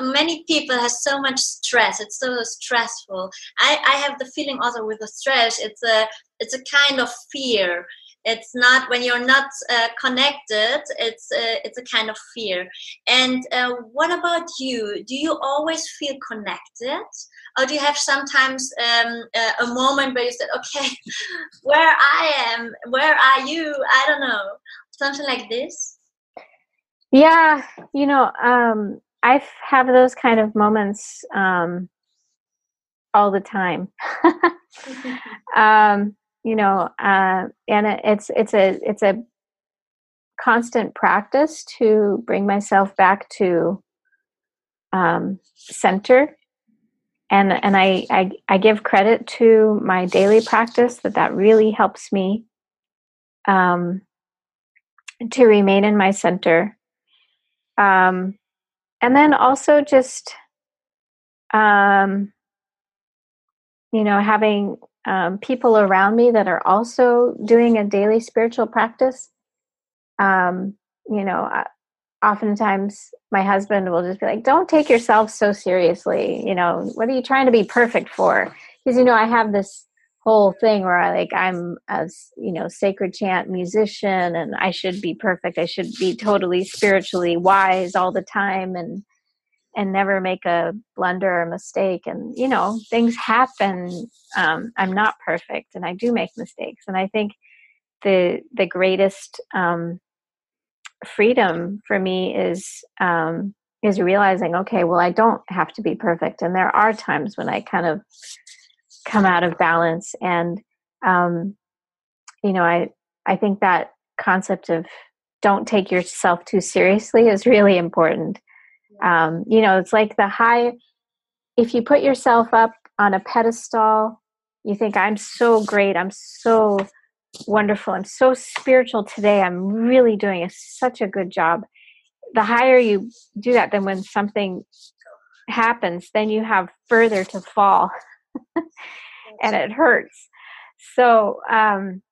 many people have so much stress it's so stressful. I i have the feeling also with the stress it's a it's a kind of fear. It's not when you're not uh, connected it's uh, it's a kind of fear. And uh, what about you? Do you always feel connected? Or do you have sometimes um, uh, a moment where you said okay where i am where are you? I don't know. Something like this? Yeah you know um, i have those kind of moments um, all the time. Um, you know uh, and it's it's a it's a constant practice to bring myself back to um, center. And and I, I i give credit to my daily practice that that really helps me um, to remain in my center. Um, and then also just um, you know having um, people around me that are also doing a daily spiritual practice. Um, you know, oftentimes my husband will just be like, "Don't take yourself so seriously." You know, what are you trying to be perfect for? Because you know, I have this whole thing where I like I'm as you know sacred chant musician, and I should be perfect. I should be totally spiritually wise all the time, and and never make a blunder or mistake. And you know things happen. Um, i'm not perfect and i do make mistakes. And i think the the greatest um, freedom for me is um, is realizing okay well i don't have to be perfect. And there are times when i kind of come out of balance. And um, you know i i think that concept of don't take yourself too seriously is really important. Um, you know, it's like the high, if you put yourself up on a pedestal, you think, I'm so great, I'm so wonderful, I'm so spiritual today, I'm really doing a, such a good job. The higher you do that, then when something happens, then you have further to fall and it hurts. So, um,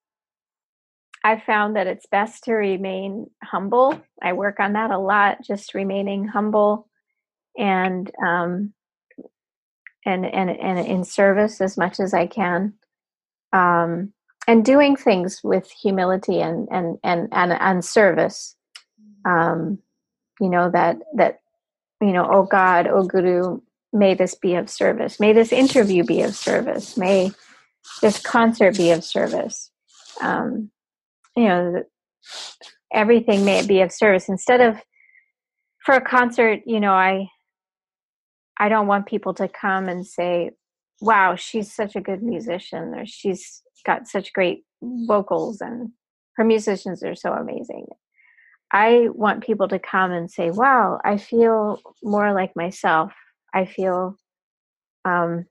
I found that it's best to remain humble. I work on that a lot, just remaining humble and um, and and and in service as much as I can, um, and doing things with humility and and and and, and service. Um, you know that that you know, oh God, oh Guru, may this be of service. May this interview be of service. May this concert be of service. Um, you know everything may be of service instead of for a concert you know i i don't want people to come and say wow she's such a good musician or she's got such great vocals and her musicians are so amazing i want people to come and say wow i feel more like myself i feel um,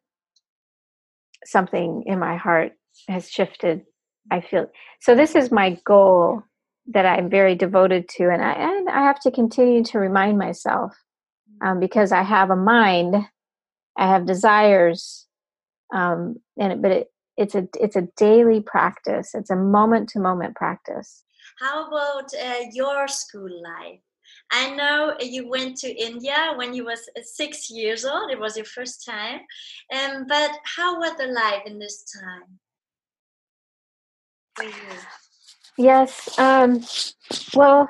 something in my heart has shifted I feel so. This is my goal that I'm very devoted to, and I and I have to continue to remind myself um, because I have a mind, I have desires, um, and but it, it's a it's a daily practice. It's a moment to moment practice. How about uh, your school life? I know you went to India when you was uh, six years old. It was your first time, um, but how was the life in this time? for you? Yes. Um, well,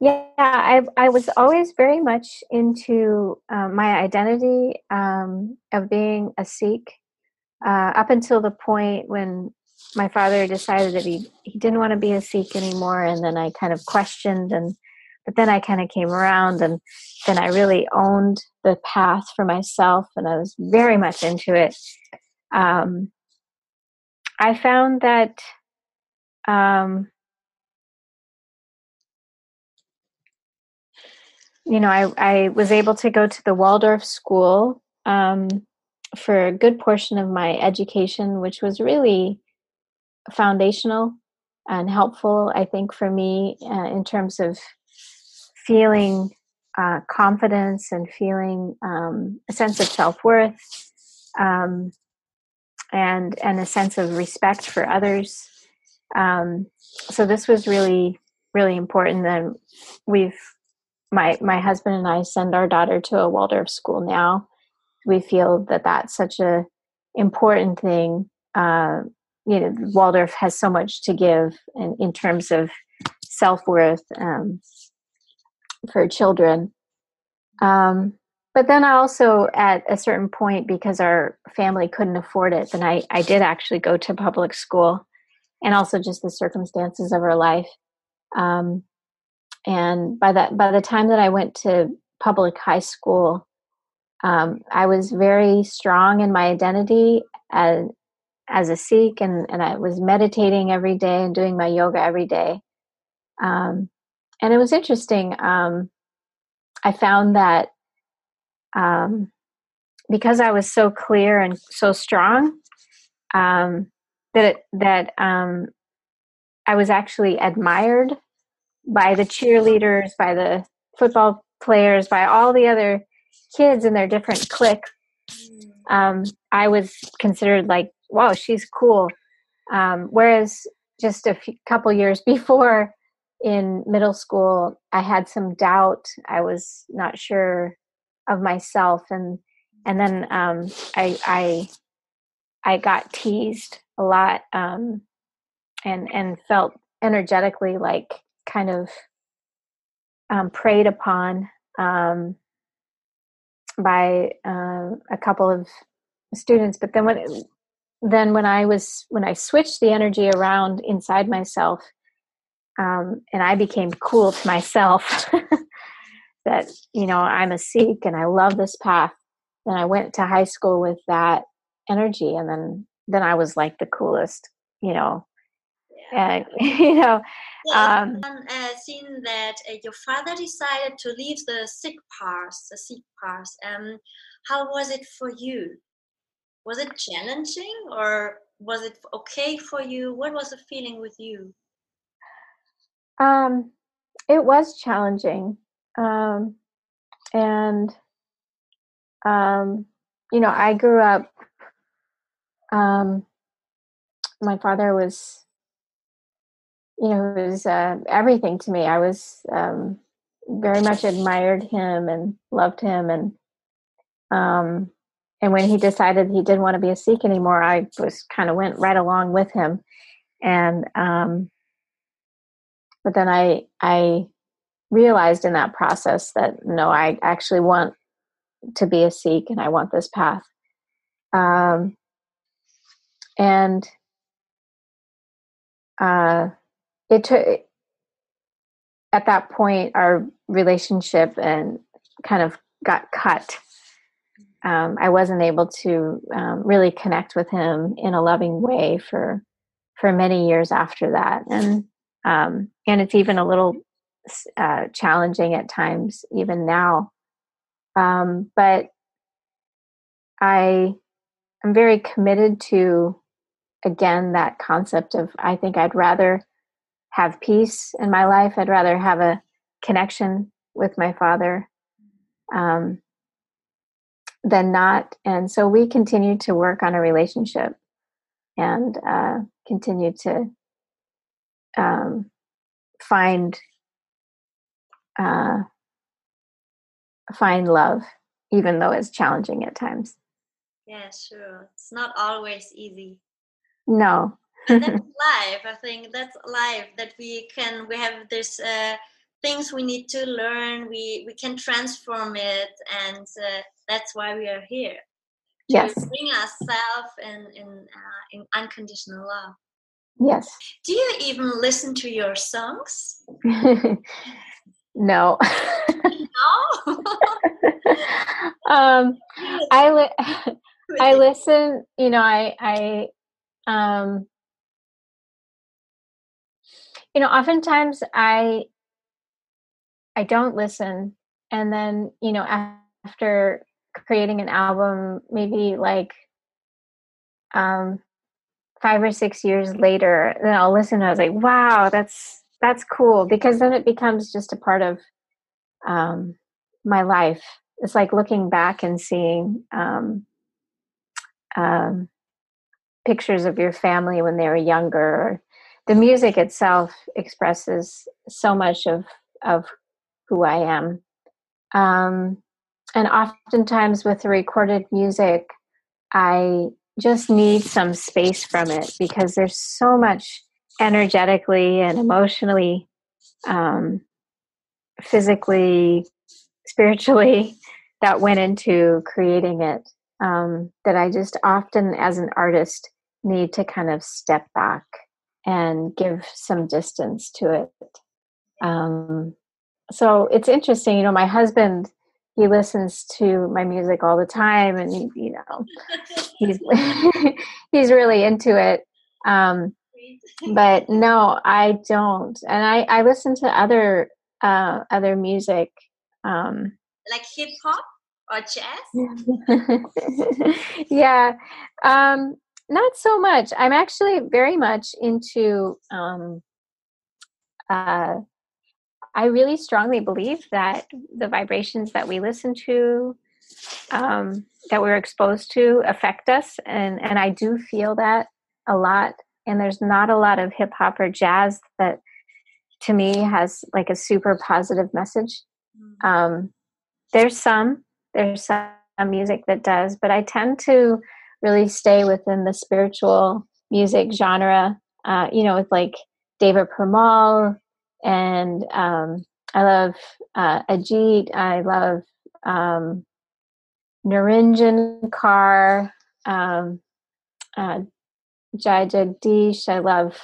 yeah, I I was always very much into um, my identity um, of being a Sikh uh, up until the point when my father decided that he he didn't want to be a Sikh anymore, and then I kind of questioned and. But then I kind of came around, and then I really owned the path for myself, and I was very much into it. Um, I found that um, you know, I, I was able to go to the Waldorf school um, for a good portion of my education, which was really foundational and helpful, I think, for me uh, in terms of feeling uh, confidence and feeling um, a sense of self worth. Um, and and a sense of respect for others. Um, so this was really really important. And we've my my husband and I send our daughter to a Waldorf school now. We feel that that's such a important thing. Uh, you know, Waldorf has so much to give in, in terms of self worth um, for children. Um, but then I also, at a certain point, because our family couldn't afford it, then I, I did actually go to public school and also just the circumstances of our life. Um, and by that, by the time that I went to public high school, um, I was very strong in my identity as as a Sikh, and and I was meditating every day and doing my yoga every day. Um, and it was interesting. Um, I found that um, because I was so clear and so strong, um, that it, that um, I was actually admired by the cheerleaders, by the football players, by all the other kids in their different cliques. Um, I was considered like, wow, she's cool. Um, whereas just a few, couple years before in middle school, I had some doubt. I was not sure of myself, and and then um, I I I got teased a lot, um, and and felt energetically like kind of um, preyed upon um, by uh, a couple of students. But then when then when I was when I switched the energy around inside myself, um, and I became cool to myself that you know I'm a Sikh and I love this path. And I went to high school with that energy, and then then I was like the coolest, you know, and you know. Yeah, um, uh, seen that uh, your father decided to leave the Sikh path, the Sikh path. Um, how was it for you? Was it challenging, or was it okay for you? What was the feeling with you? Um, it was challenging. Um, and, um, you know, I grew up, um, my father was, you know, was uh, everything to me. I was um, very much admired him and loved him. And, um, and when he decided he didn't want to be a Sikh anymore, I was kind of went right along with him. And, um, but then I I realized in that process that no, I actually want to be a Sikh and I want this path. Um, and uh, it took at that point our relationship and kind of got cut. Um, I wasn't able to um, really connect with him in a loving way for for many years after that, and um, and it's even a little uh, challenging at times, even now. Um, but I am very committed to, again, that concept of I think I'd rather have peace in my life. I'd rather have a connection with my father um, than not. And so we continue to work on a relationship and uh, continue to um, find uh, find love, even though it's challenging at times. Yeah, sure. It's not always easy. No. that's life. I think that's life that we can. We have this uh, things we need to learn. We we can transform it, and uh, that's why we are here. To yes. bring ourselves in in uh, in unconditional love. Yes. Do you even listen to your songs? no. no. um, I li- I listen. You know, I I um, you know, oftentimes I I don't listen, and then you know after creating an album, maybe like um five or six years later, then I'll listen and I was like, wow, that's that's cool because then it becomes just a part of um, my life. It's like looking back and seeing um, um, pictures of your family when they were younger. The music itself expresses so much of of who I am, Um, and oftentimes with the recorded music, I just need some space from it because there's so much energetically and emotionally, um, physically, spiritually that went into creating it um, that I just often, as an artist, need to kind of step back and give some distance to it. Um, so it's interesting, you know, my husband he listens to my music all the time and he, you know he's he's really into it. Um, but no i don't. And i i listen to other uh, other music um, like hip hop or jazz? Yeah um, not so much. I'm actually very much into um, uh, I really strongly believe that the vibrations that we listen to, um, that we're exposed to, affect us, and and I do feel that a lot. And there's not a lot of hip hop or jazz that, to me, has like a super positive message. Mm. Um, there's some, there's some music that does, but I tend to really stay within the spiritual music genre. Uh, you know, with like Deva Premal, and um, I love uh, Ajeet. I love um, Niranjan Kaur, um, uh, Jai-Jagdeesh. I love.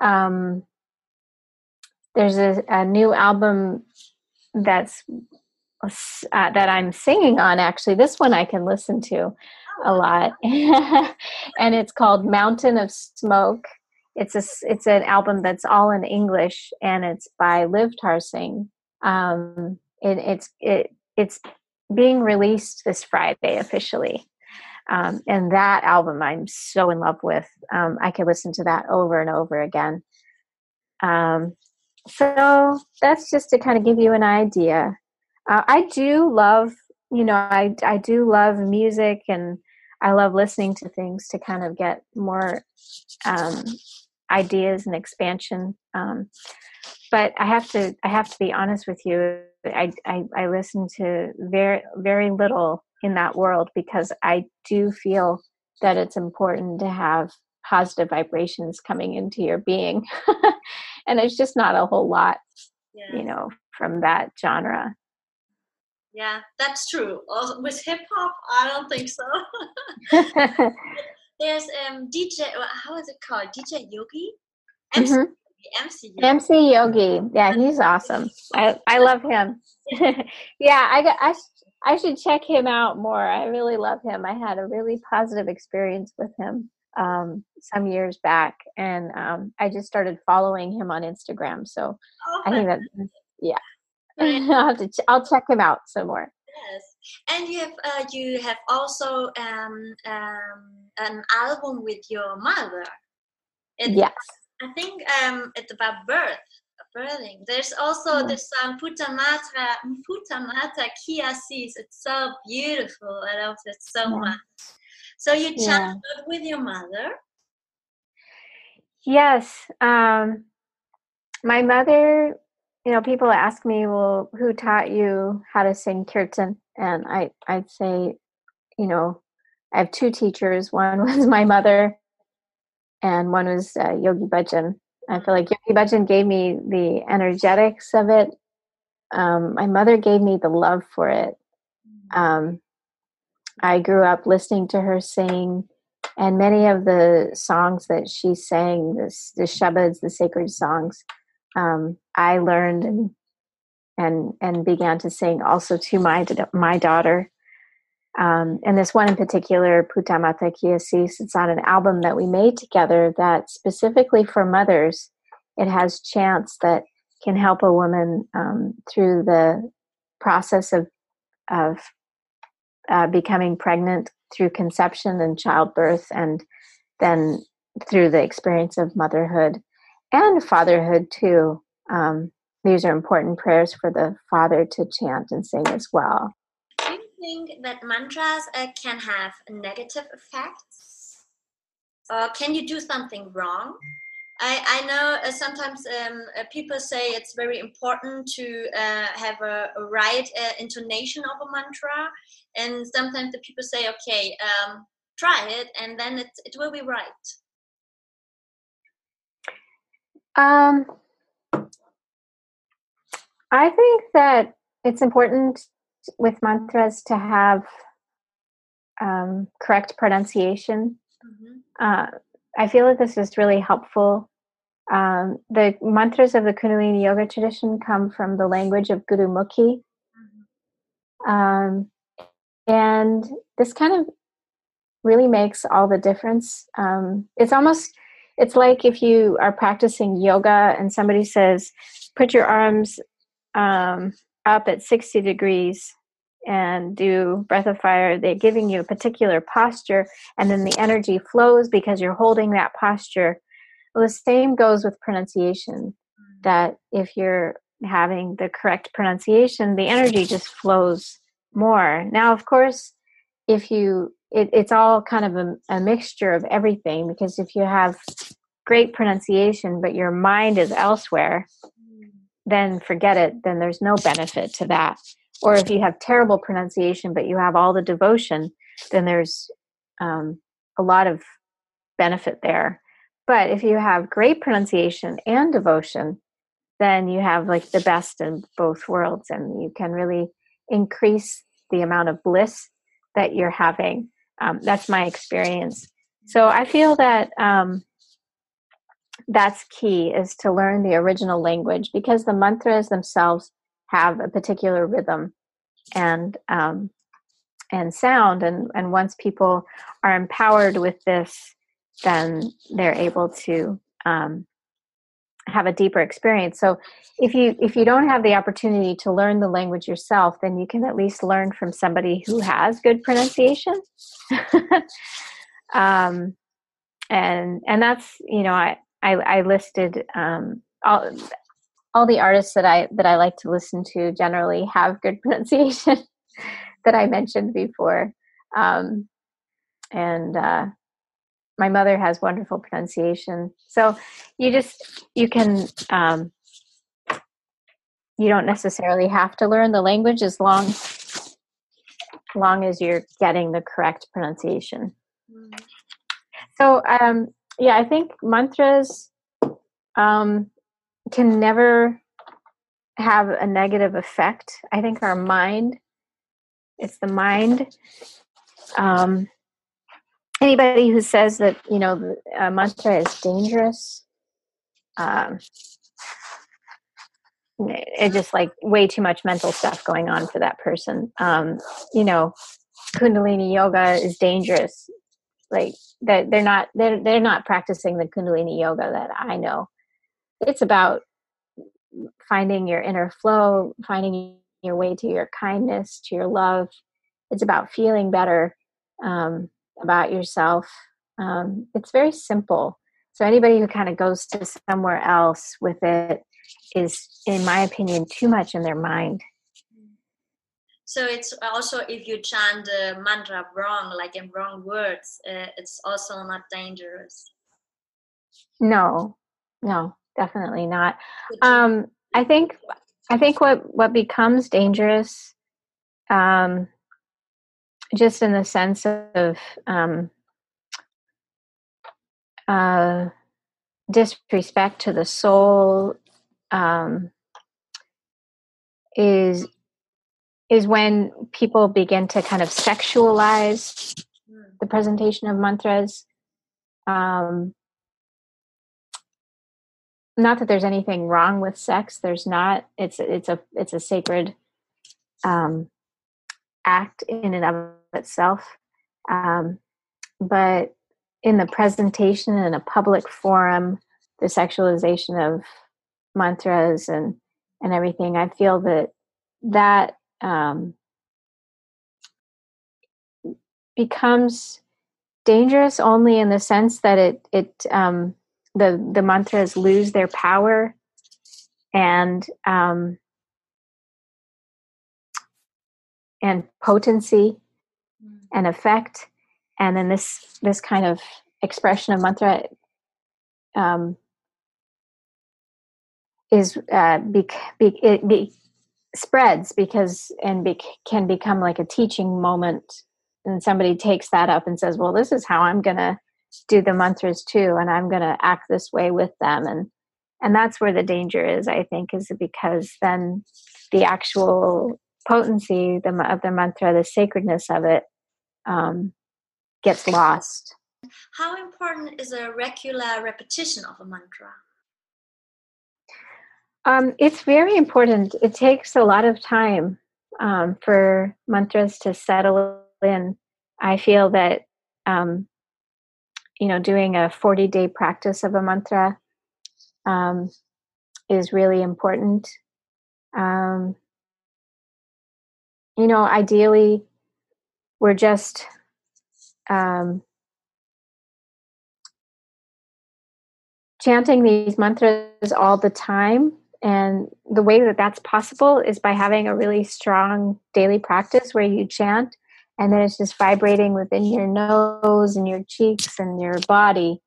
Um, there's a, a, new album that's uh, that I'm singing on. Actually, this one I can listen to a oh, lot, and it's called Mountain of Smoke it's a it's an album that's all in English and it's by Livtar Singh. Um, it, it's it it's being released this Friday officially. Um, and that album I'm so in love with. Um, I could listen to that over and over again. Um, so that's just to kind of give you an idea. Uh, I do love, you know, I I do love music and I love listening to things to kind of get more um, ideas and expansion. Um, but I have to I have to be honest with you. I, I, I listen to very very little in that world because I do feel that it's important to have positive vibrations coming into your being, and it's just not a whole lot, yeah. you know, from that genre. Yeah, that's true. with hip hop, I don't think so. There's um DJ. How is it called? DJ Yogi. MC, mm-hmm. MC, Yogi. MC Yogi. Yeah, he's awesome. I I love him. yeah, I got I. I should check him out more. I really love him. I had a really positive experience with him um, some years back, and um, I just started following him on Instagram. So oh, I think that, yeah, I'll have to. Ch- I'll check him out some more. Yes, and you have uh, you have also um, um, an album with your mother. It, yes, I think um, it's about birth, birthing. There's also yeah. this song Putamata Putamata Kia sees. It's so beautiful. I love it so yeah. much. So you chat yeah. with your mother. Yes, um, my mother you know, people ask me, well, who taught you how to sing kirtan? And I, I'd say, you know, I have two teachers. One was my mother, and one was uh, Yogi Bhajan. I feel like Yogi Bhajan gave me the energetics of it. Um, my mother gave me the love for it. Um, I grew up listening to her sing, and many of the songs that she sang, this, the shabads, the sacred songs, um, I learned and and and began to sing also to my my daughter. Um, and this one in particular, Puta Mata Kiasis, it's on an album that we made together that specifically for mothers, it has chants that can help a woman um, through the process of of uh, becoming pregnant through conception and childbirth, and then through the experience of motherhood and fatherhood too. Um, these are important prayers for the father to chant and sing as well. Do you think that mantras uh, can have negative effects? Or can you do something wrong I, I know uh, sometimes um, uh, people say it's very important to uh, have a, right uh, intonation of a mantra, and sometimes the people say, "Okay, um, try it, and then it it will be right." Um, I think that it's important with mantras to have um, correct pronunciation. Mm-hmm. Uh, I feel that this is really helpful. Um, the mantras of the Kundalini Yoga tradition come from the language of Gurumukhi. Mm-hmm. Um, and this kind of really makes all the difference. Um, it's almost, it's like if you are practicing yoga and somebody says, put your arms um, up at 60 degrees and do breath of fire, they're giving you a particular posture, and then the energy flows because you're holding that posture. Well, the same goes with pronunciation, that if you're having the correct pronunciation, the energy just flows more. Now, of course, if you, it, it's all kind of a, a mixture of everything because if you have great pronunciation, but your mind is elsewhere, then forget it, then there's no benefit to that. Or if you have terrible pronunciation, but you have all the devotion, then there's um, a lot of benefit there. But if you have great pronunciation and devotion, then you have like the best in both worlds and you can really increase the amount of bliss that you're having. Um, that's my experience. So I feel that um, that's key is to learn the original language because the mantras themselves have a particular rhythm and um, and sound and and once people are empowered with this then they're able to um, have a deeper experience. So if you if you don't have the opportunity to learn the language yourself then you can at least learn from somebody who has good pronunciation. Um, and and that's you know i I, I listed um, all all the artists that I that I like to listen to generally have good pronunciation that I mentioned before, um, and uh, my mother has wonderful pronunciation. So you just you can um, you don't necessarily have to learn the language as long long as you're getting the correct pronunciation. So um, yeah, I think mantras um, can never have a negative effect. I think our mind, it's the mind. Um, anybody who says that you know a mantra is dangerous, um, it's just like way too much mental stuff going on for that person. Um, you know, Kundalini yoga is dangerous. Like that they're not they're they're not practicing the kundalini yoga that i know. It's about finding your inner flow finding your way to your kindness to your love. It's about feeling better um, about yourself um, it's very simple. So anybody who kind of goes to somewhere else with it is in my opinion too much in their mind. So it's also if you chant the mantra wrong like in wrong words uh, it's also not dangerous. No. No definitely not. Um i think i think what what becomes dangerous um just in the sense of um uh disrespect to the soul um is is when people begin to kind of sexualize the presentation of mantras. Um, not that there's anything wrong with sex. There's not. It's it's a it's a sacred um, act in and of itself. Um, but in the presentation in a public forum, the sexualization of mantras and and everything, I feel that that um, becomes dangerous only in the sense that it it um, the the mantras lose their power and um, and potency. And effect. And then this this kind of expression of mantra um, is uh, be, be, it be, spreads because and be, can become like a teaching moment. And somebody takes that up and says well this is how i'm going to do the mantras too and i'm going to act this way with them. And and that's where the danger is i think is because then the actual potency of the mantra the sacredness of it um, gets lost how important is a regular repetition of a mantra um, it's very important. It takes a lot of time um, for mantras to settle in. I feel that, um, you know, doing a 40 day practice of a mantra um, is really important. Um, you know, ideally, we're just um, chanting these mantras all the time and the way that that's possible is by having a really strong daily practice where you chant and then it's just vibrating within your nose and your cheeks and your body.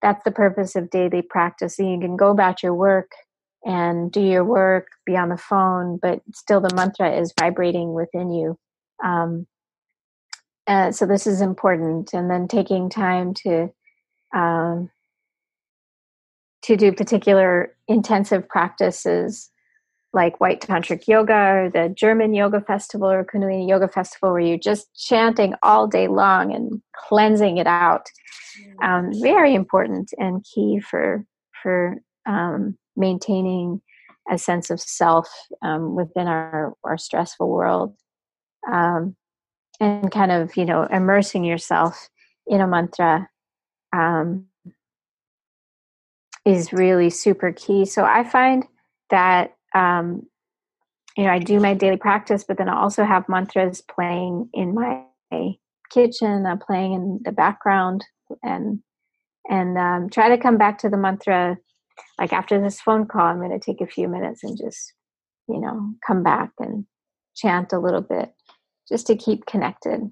That's the purpose of daily practice. So you can go about your work and do your work, be on the phone, but still the mantra is vibrating within you. Um, uh, so this is important. And then taking time to um, to do particular intensive practices like White Tantric Yoga or the German Yoga Festival or Kundalini Yoga Festival, where you're just chanting all day long and cleansing it out. Mm. Um, very important and key for for um, maintaining a sense of self um, within our, our stressful world, um, and kind of you know immersing yourself in a mantra um, is really super key. So I find that um, you know I do my daily practice, but then I also have mantras playing in my kitchen, uh, playing in the background, and and um, try to come back to the mantra. Like after this phone call, I'm going to take a few minutes and just you know come back and chant a little bit, just to keep connected.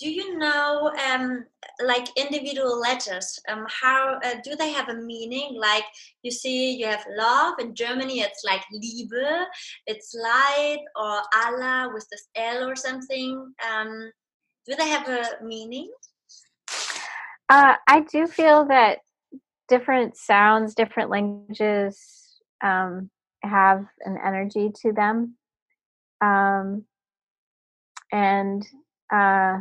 Do you know um, like individual letters um, how uh, do they have a meaning? Like you see you have love. In germany it's like liebe. It's light or allah with this l or something. Um, do they have a meaning? Uh, i do feel that different sounds different languages um, have an energy to them. Um, and uh,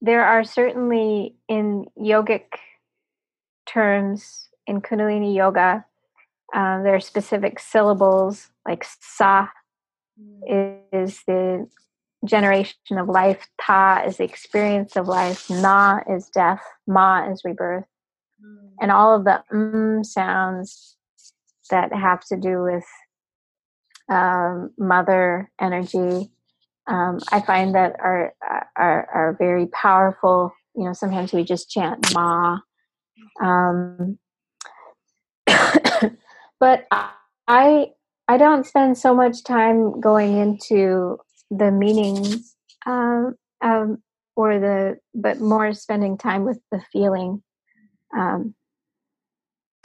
there are certainly in yogic terms in kundalini yoga uh, there are specific syllables like sa mm. is the generation of life ta is the experience of life na is death ma is rebirth mm. and all of the mm sounds that have to do with um, mother energy um, I find that are, are are very powerful. You know, sometimes we just chant Ma, um, but I I don't spend so much time going into the meaning um, um, or the but more spending time with the feeling. Um,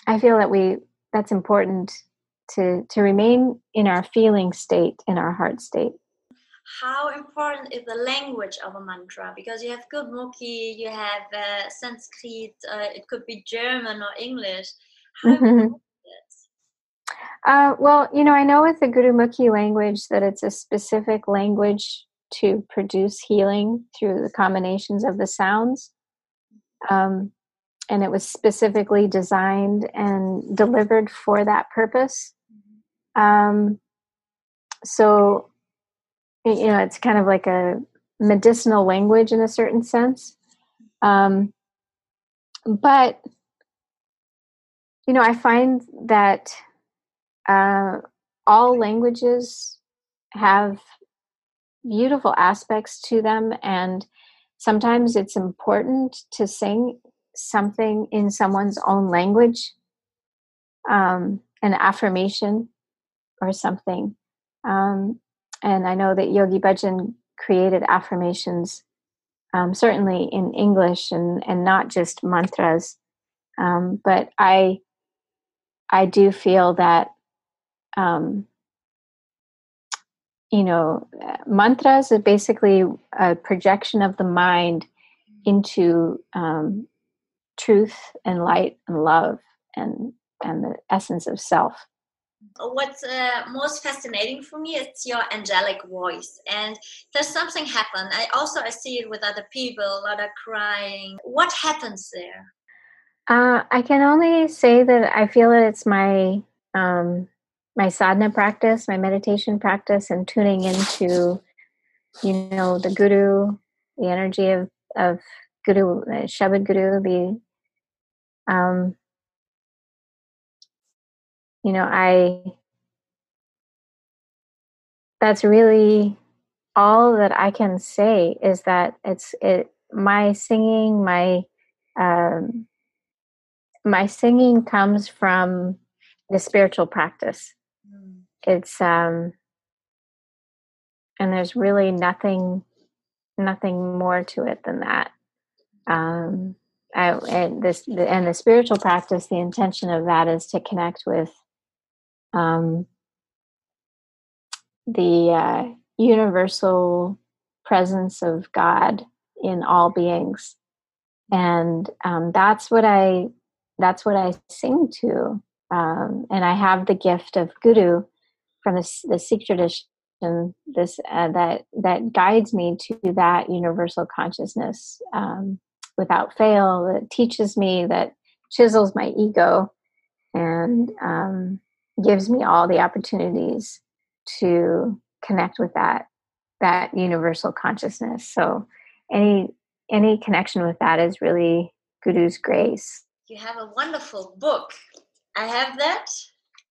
I feel that we that's important to to remain in our feeling state, in our heart state how important is the language of a mantra? Because you have Gurmukhi, you have uh, Sanskrit, uh, it could be German or English. Mm-hmm. Uh, well, you know, I know with the Gurumukhi language that it's a specific language to produce healing through the combinations of the sounds. Um, and it was specifically designed and delivered for that purpose. Um, so you know it's kind of like a medicinal language in a certain sense. Um, but you know i find that uh, all languages have beautiful aspects to them and sometimes it's important to sing something in someone's own language um, an affirmation or something um, and I know that Yogi Bhajan created affirmations, um, certainly in English and, and not just mantras. Um, but I, I do feel that, um, you know, mantras are basically a projection of the mind into um, truth and light and love and and the essence of self what's uh, most fascinating for me is your angelic voice. And there's something happen i also i see it with other people a lot of crying. What happens there? Uh, i can only say that i feel that it's my um, my sadhana practice my meditation practice and tuning into you know the guru the energy of of guru uh, shabad guru the um you know i that's really all that i can say is that it's it my singing my um my singing comes from the spiritual practice mm. it's um and there's really nothing nothing more to it than that um I, and this and the spiritual practice the intention of that is to connect with um, the uh, universal presence of God in all beings, and um, that's what I that's what I sing to. Um, and I have the gift of Guru from the, the Sikh tradition this uh, that that guides me to that universal consciousness um, without fail that teaches me that chisels my ego and um, gives me all the opportunities to connect with that that universal consciousness. So any any connection with that is really guru's grace. You have a wonderful book. I have that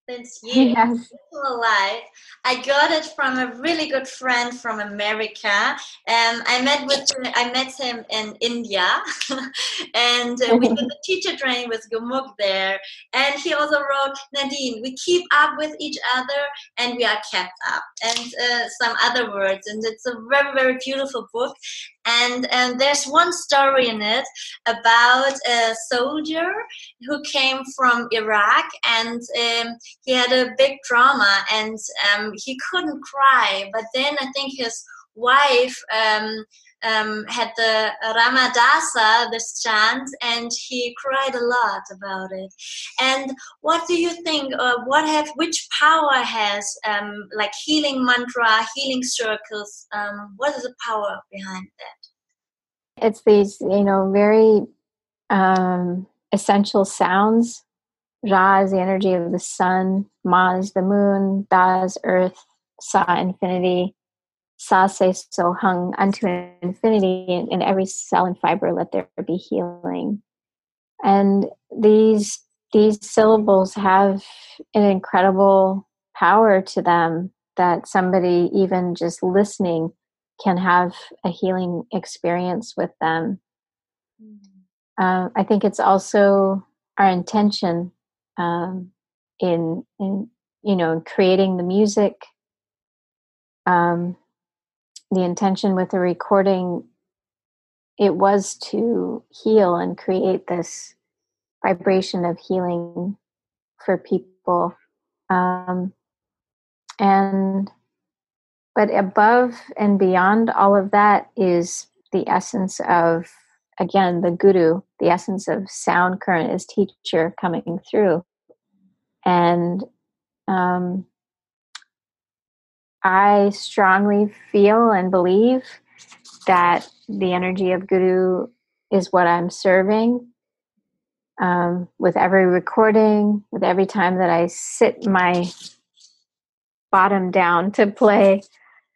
since years yes. alive. I got it from a really good friend from America. Um, I met with I met him in India, and uh, we did the teacher training with Gurmukh there. And he also wrote Nadine. We keep up with each other, and we are kept up, and uh, some other words. And it's a very very beautiful book. And and there's one story in it about a soldier who came from Iraq and. Um, he had a big trauma and um, he couldn't cry. But then I think his wife um, um, had the Ra Ma Da Sa, this chant, and he cried a lot about it. And what do you think? Uh, what have which power has um, like healing mantra, healing circles? Um, what is the power behind that? It's these, you know, very um, essential sounds Ra is the energy of the sun, Ma is the moon, Da is earth, Sa infinity, Sa Se So hung unto infinity, in, in every cell and fiber let there be healing. And these these syllables have an incredible power to them that somebody even just listening can have a healing experience with them. Mm-hmm. Uh, I think it's also our intention um, in in you know creating the music um, the intention with the recording it was to heal and create this vibration of healing for people. Um, and but above and beyond all of that is the essence of again the guru the essence of sound current is teacher coming through. And um, i strongly feel and believe that the energy of guru is what i'm serving um, with every recording with every time that i sit my bottom down to play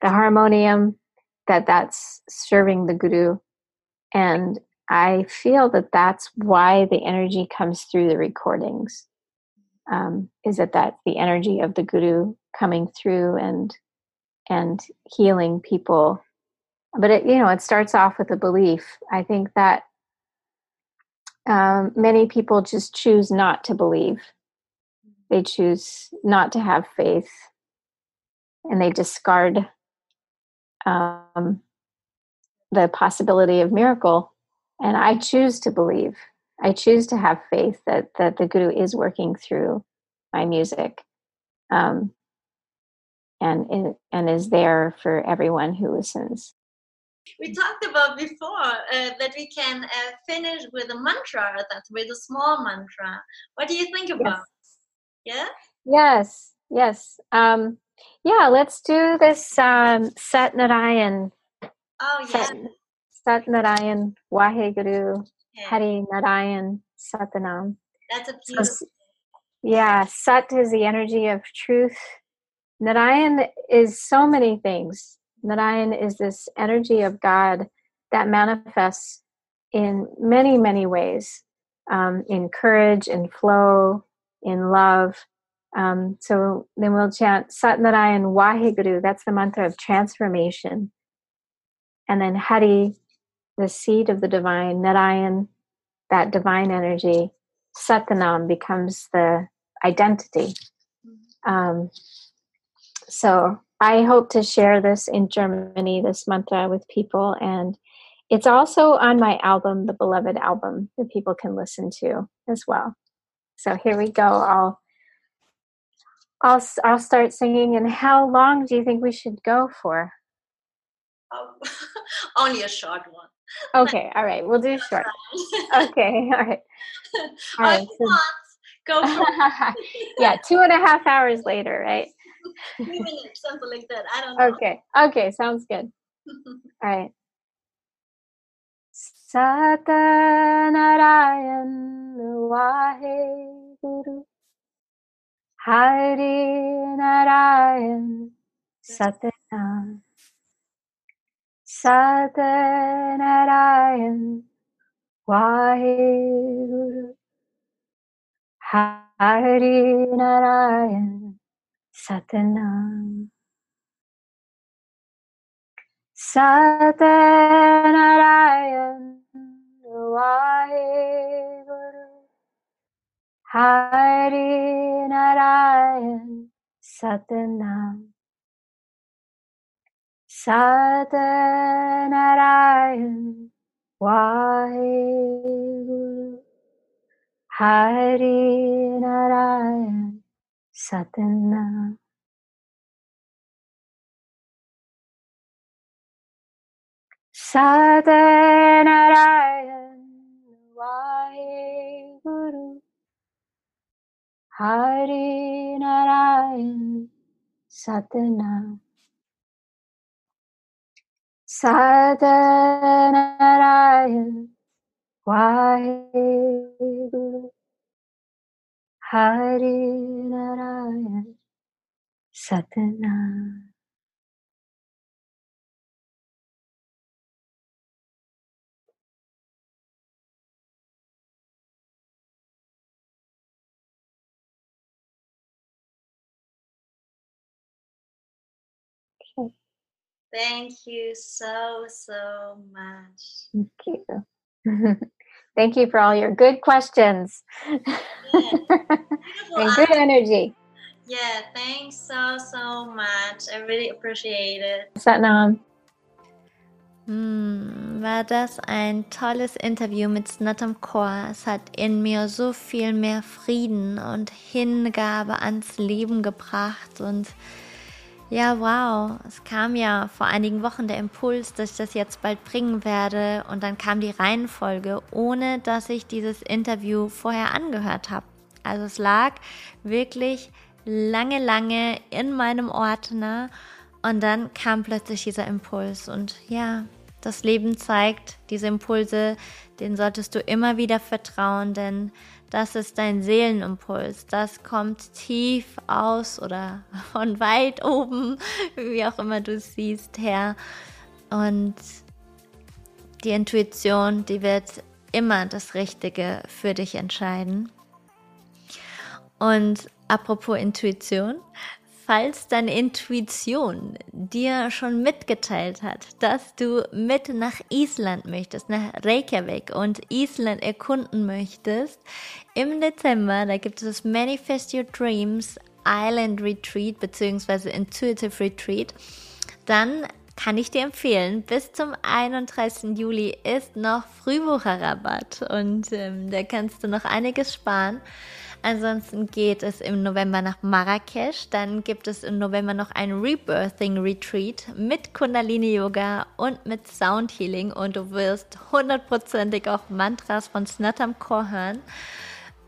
the harmonium that that's serving the guru and I feel that that's why the energy comes through the recordings. Um, is that that's the energy of the guru coming through and and healing people. But it, you know, it starts off with a belief. I think that um, many people just choose not to believe. They choose not to have faith, and they discard um, the possibility of miracle and I choose to believe. I choose to have faith that that the Guru is working through my music, um, and and is there for everyone who listens. We talked about before uh, that we can uh, finish with a mantra, that with a small mantra. What do you think about? Yes. Yeah. Yes. Yes. Um, yeah. Let's do this um, Sat Narayan. Oh yeah. Sat, Sat Narayan Waheguru Hari Narayan Sat Nam. That's a beautiful. So, yeah, Sat is the energy of truth. Narayan is so many things. Narayan is this energy of God that manifests in many, many ways um, in courage, in flow, in love. Um, so then we'll chant Sat Narayan Waheguru, that's the mantra of transformation. And then Hari, the seed of the divine, Narayan, that divine energy, Sat Nam becomes the identity. Um, so I hope to share this in Germany, this mantra with people. And it's also on my album, the Beloved album, that people can listen to as well. So here we go. I'll I'll I'll start singing. And how long do you think we should go for? Um, only a short one. Okay, all right. We'll do short. okay, all right. All right. So, go yeah, two and a half hours later, right? Three minutes, something like that. I don't know. Okay, okay, sounds good. all right. Satanarayan Vahe Guru Hari Narayan Satanam Satanarayan Vaheguru Hari Narayan Satanam. Satanarayan Vaheguru Hari Narayan Satanam. Satanarayan Vaheguru Hari Narayan Satana Satanarayan Vaheguru Hari Narayan Satana Sadanarayan Vaheguru Hari Narayan Satana Okay. Thank you so, so much. Thank you. Thank you for all your good questions yeah. and good energy. Yeah, thanks so, so much. I really appreciate it. Satnam. Hm, war das ein tolles Interview mit Snatam Kaur. Es hat in mir so viel mehr Frieden und Hingabe ans Leben gebracht und Ja, wow. Es kam ja vor einigen Wochen der Impuls, dass ich das jetzt bald bringen werde. Und dann kam die Reihenfolge, ohne dass ich dieses Interview vorher angehört habe. Also es lag wirklich lange, lange in meinem Ordner. Und dann kam plötzlich dieser Impuls. Und ja, das Leben zeigt, diese Impulse, denen solltest du immer wieder vertrauen, denn das ist dein Seelenimpuls. Das kommt tief aus oder von weit oben, wie auch immer du es siehst, her. Und die Intuition, die wird immer das Richtige für dich entscheiden. Und apropos Intuition, falls deine Intuition dir schon mitgeteilt hat, dass du mit nach Island möchtest, nach Reykjavik und Island erkunden möchtest, im Dezember, da gibt es das Manifest Your Dreams Island Retreat bzw. Intuitive Retreat, dann kann ich dir empfehlen. Bis zum 31. Juli ist noch Frühbucherrabatt und ähm, da kannst du noch einiges sparen. Ansonsten geht es im November nach Marrakesch. Dann gibt es im November noch ein Rebirthing Retreat mit Kundalini Yoga und mit Sound Healing und du wirst hundertprozentig auch Mantras von Snatam Core hören.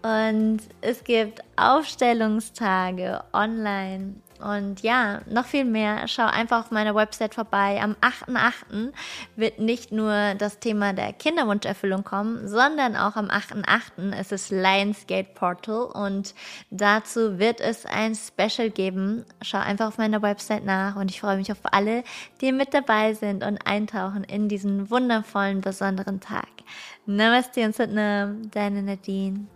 Und es gibt Aufstellungstage online und ja, noch viel mehr. Schau einfach auf meiner Website vorbei. Am 8.8. wird nicht nur das Thema der Kinderwunscherfüllung kommen, sondern auch am 8.8. ist es Lionsgate Portal und dazu wird es ein Special geben. Schau einfach auf meiner Website nach und ich freue mich auf alle, die mit dabei sind und eintauchen in diesen wundervollen, besonderen Tag. Namaste und Satnam, deine Nadine.